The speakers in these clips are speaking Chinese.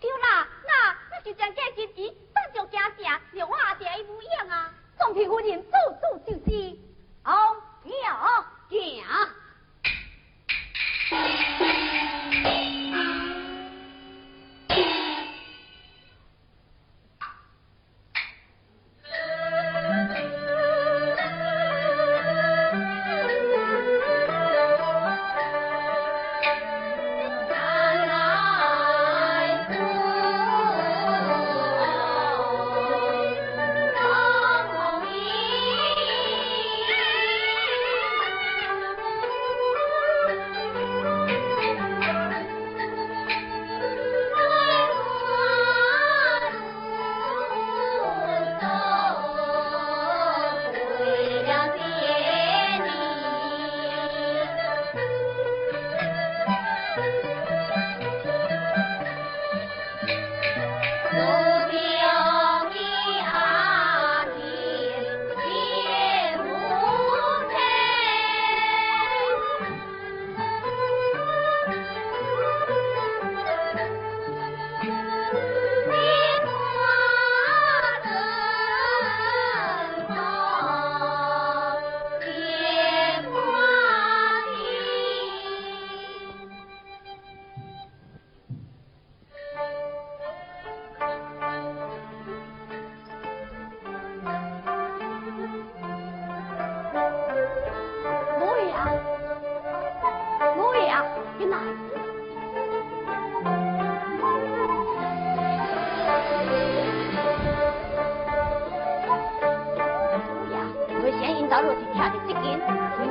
对啦，那那就将假金鱼当作家茶，留我阿爹伊无用啊。总比夫人做主就是，好，妙，行。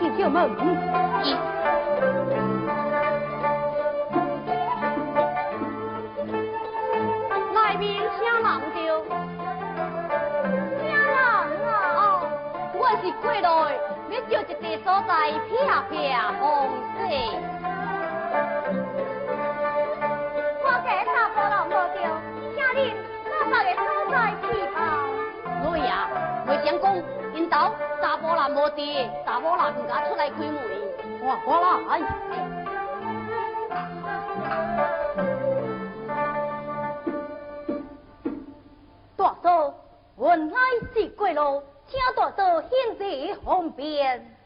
去叫妈咪。来面请忙着，请啊！我是过来要叫一个所在撇撇风水。相公，因到查甫人无伫，查甫人唔敢出来开门。哇，我啦，哎。大嫂，原来是过路，请大嫂现在方边。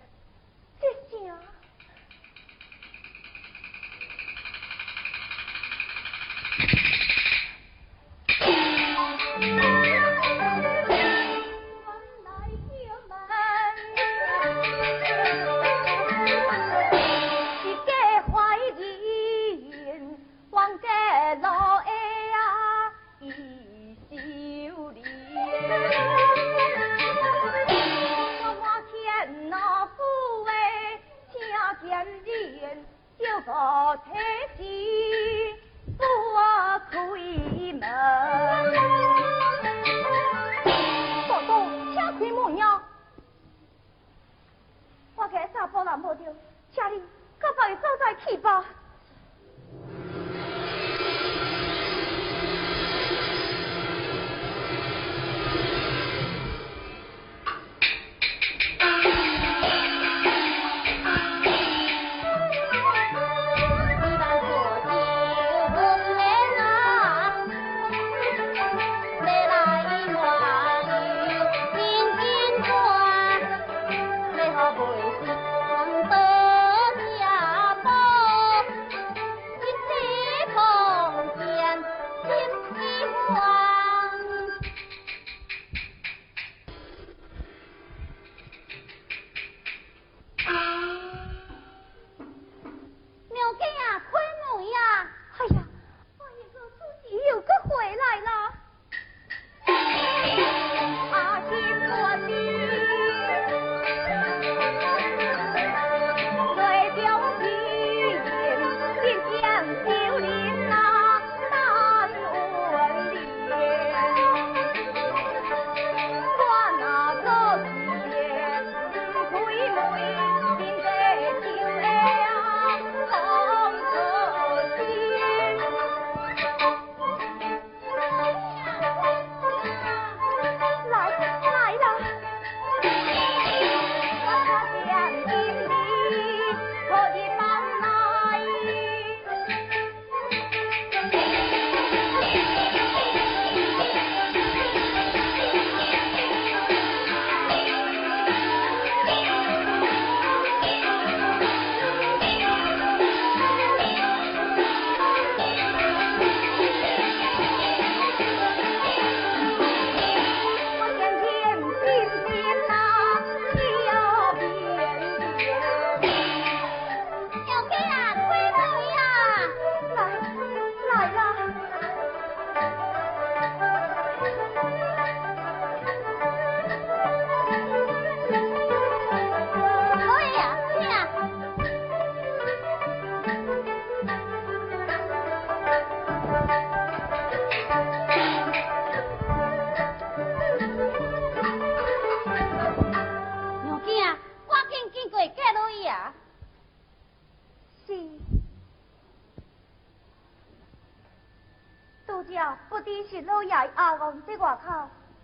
是老爷阿公在外口，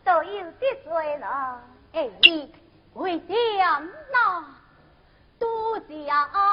都有得罪了。哎，你为什么独家乡？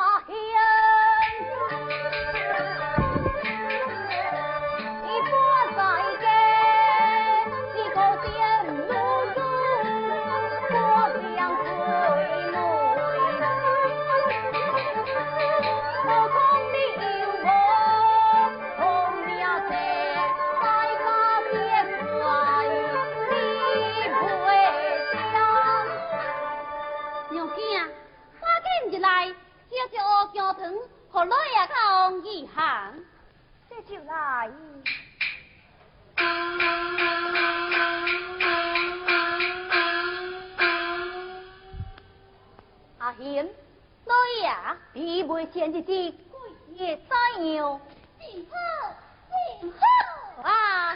对呀！你未见日子，贵业三样，进好，真好啊！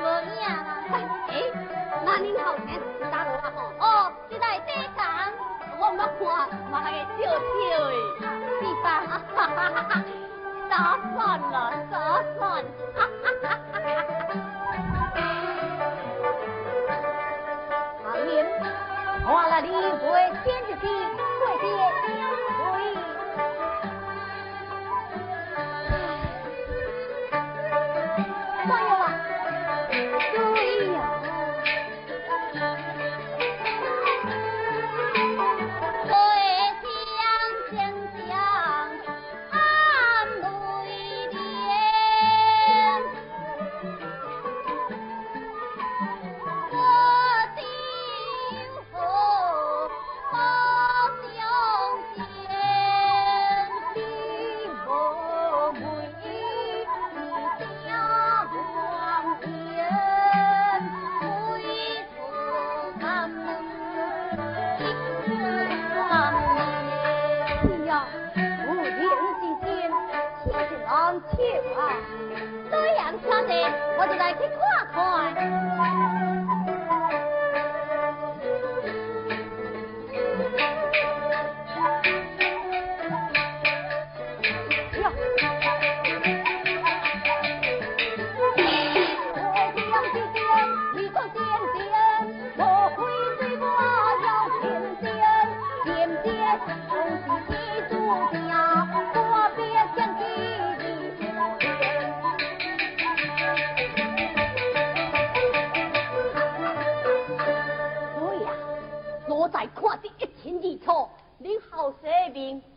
无影啦。哎，那恁后生打落啊吼？哦，是在地干。我捌看，嘛系笑笑的。是吧？哈哈哈打算了，打算。哈哈哈哈哈。阿英，我来你会先着去，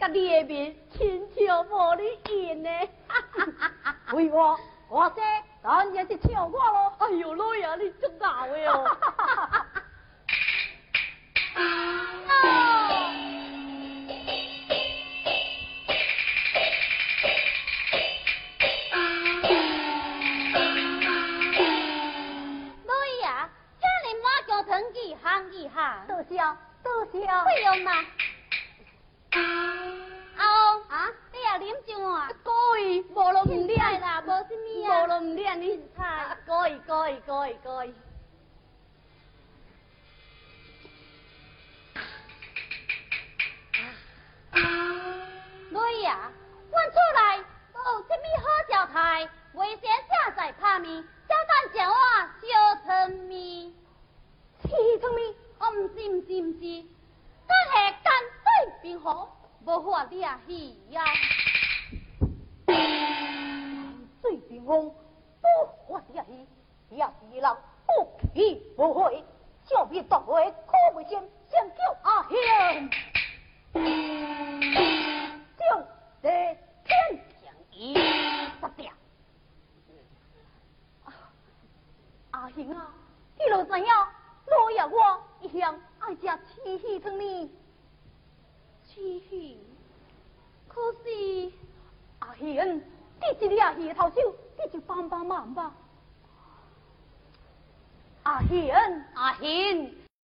甲你的面亲像无你认呢。为我，我这当然是笑我咯。哎呦，老爷你真大位哦。你猜，够够够够。妹呀，阮厝内都有甚物好招待，为啥正在打面，只当像我小聪明？小聪明，我唔知唔知唔知，但系干水平风，无法抓起呀。水平风。不法呀戏，也是人不气不悔，小别当回可未先先叫阿兄，就这天将伊杀掉。阿兄啊，你若知影，若要我一向爱食七喜汤呢？七喜，可是阿兄，你这里阿兄头手，你就帮帮忙吧。阿贤，阿贤。